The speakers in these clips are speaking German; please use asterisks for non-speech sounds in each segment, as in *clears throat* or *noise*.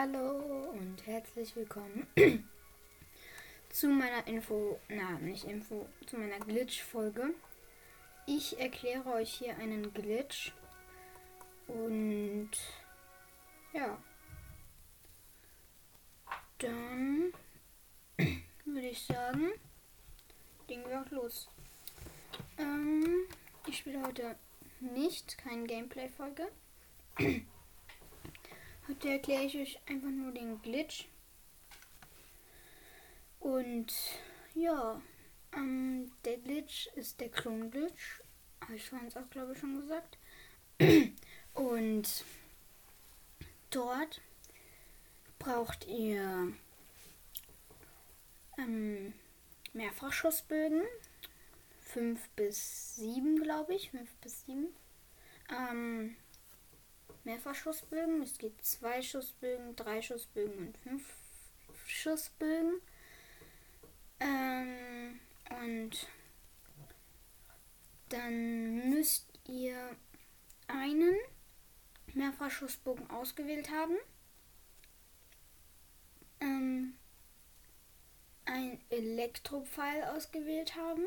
Hallo und herzlich willkommen *clears throat* zu meiner Info, na nicht Info, zu meiner Glitch-Folge. Ich erkläre euch hier einen Glitch und ja, dann *clears throat* würde ich sagen, legen wir auch los. Ähm, ich spiele heute nicht, keine Gameplay-Folge. *clears throat* Heute erkläre ich euch einfach nur den Glitch. Und ja, ähm, der Glitch ist der Klon-Glitch. Habe ich vorhin auch, glaube ich, schon gesagt. *clears throat* Und dort braucht ihr ähm, Mehrfachschussbögen. Fünf bis sieben, glaube ich. Fünf bis sieben. Ähm, Mehrfachschussbögen. Es gibt zwei Schussbögen, drei Schussbögen und fünf Schussbögen. Ähm, und dann müsst ihr einen Mehrfachschussbogen ausgewählt haben. Ähm, ein Elektropfeil ausgewählt haben.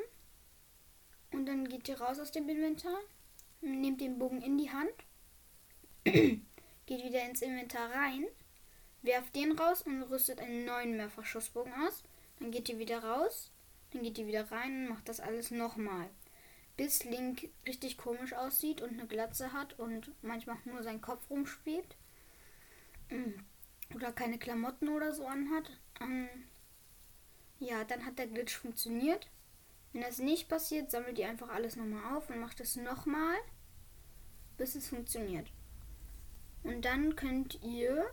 Und dann geht ihr raus aus dem Inventar, nehmt den Bogen in die Hand *clears throat* Geht wieder ins Inventar rein, werft den raus und rüstet einen neuen Mehrfachschussbogen aus. Dann geht ihr wieder raus, dann geht ihr wieder rein und macht das alles nochmal. Bis Link richtig komisch aussieht und eine Glatze hat und manchmal nur sein Kopf rumspielt. *clears throat* Oder keine Klamotten oder so anhat. Ähm, ja, dann hat der Glitch funktioniert. Wenn das nicht passiert, sammelt ihr einfach alles nochmal auf und macht es nochmal, bis es funktioniert. Und dann könnt ihr.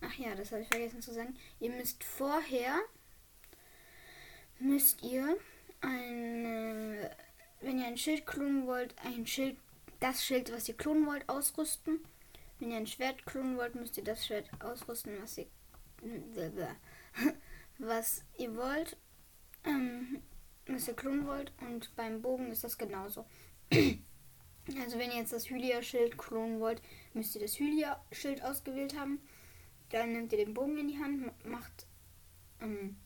Ach ja, das habe ich vergessen zu sagen. Ihr müsst vorher. Müsst ihr ein. Wenn ihr ein Schild klonen wollt, ein Schild. Das Schild, was ihr klonen wollt, ausrüsten. Wenn ihr ein Schwert klonen wollt, müsst ihr das Schwert ausrüsten, was ihr. *laughs* was ihr wollt. Ähm, was ihr klonen wollt. Und beim Bogen ist das genauso. *clears throat* Also wenn ihr jetzt das Hylia-Schild klonen wollt, müsst ihr das Hylia-Schild ausgewählt haben. Dann nehmt ihr den Bogen in die Hand, macht ähm,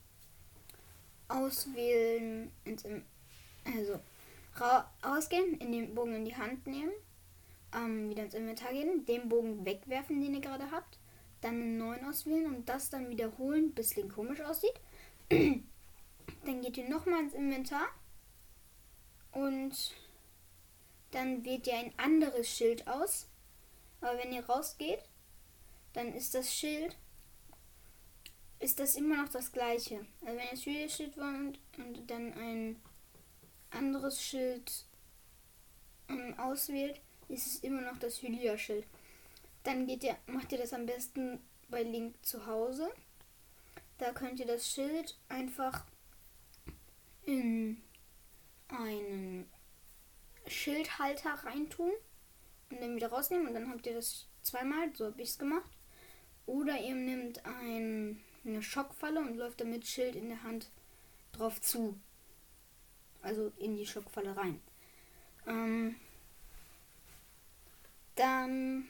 auswählen, ins, also rausgehen, in den Bogen in die Hand nehmen, ähm, wieder ins Inventar gehen, den Bogen wegwerfen, den ihr gerade habt, dann einen neuen auswählen und das dann wiederholen, bis Link komisch aussieht. *clears throat* dann geht ihr nochmal ins Inventar und dann wählt ihr ein anderes Schild aus. Aber wenn ihr rausgeht, dann ist das Schild, ist das immer noch das gleiche. Also wenn ihr das Hylia-Schild wollt und dann ein anderes Schild ähm, auswählt, ist es immer noch das Hylia-Schild. Dann geht ihr, macht ihr das am besten bei Link zu Hause. Da könnt ihr das Schild einfach in einen Schildhalter reintun und dann wieder rausnehmen und dann habt ihr das zweimal, so habe ich es gemacht. Oder ihr nehmt ein, eine Schockfalle und läuft damit Schild in der Hand drauf zu. Also in die Schockfalle rein. Ähm, dann,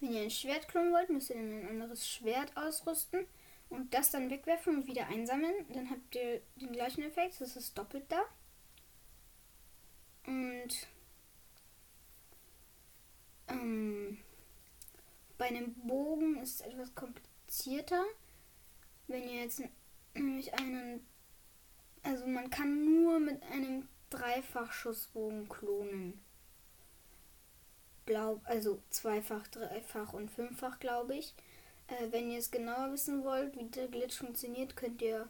wenn ihr ein Schwert klonen wollt, müsst ihr dann ein anderes Schwert ausrüsten und das dann wegwerfen und wieder einsammeln. Dann habt ihr den gleichen Effekt, das ist doppelt da. Und ähm, bei einem Bogen ist es etwas komplizierter. Wenn ihr jetzt nämlich einen, also man kann nur mit einem Dreifachschussbogen klonen. Glaub, also zweifach, dreifach und fünffach, glaube ich. Äh, wenn ihr es genauer wissen wollt, wie der Glitch funktioniert, könnt ihr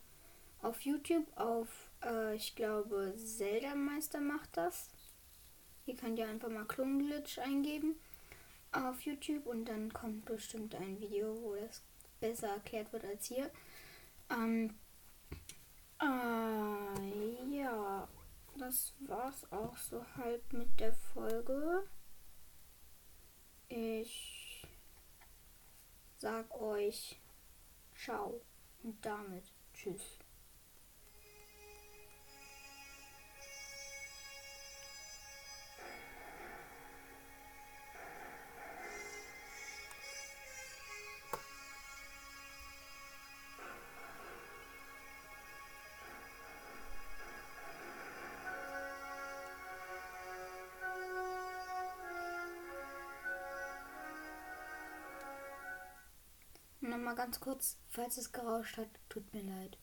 auf YouTube auf äh, ich glaube, Zelda Meister macht das. Hier könnt ihr einfach mal Klonglitch eingeben auf YouTube und dann kommt bestimmt ein Video, wo das besser erklärt wird als hier. Ähm, äh, ja, das war's auch so halb mit der Folge. Ich sag euch ciao und damit tschüss. Nochmal ganz kurz, falls es gerauscht hat, tut mir leid.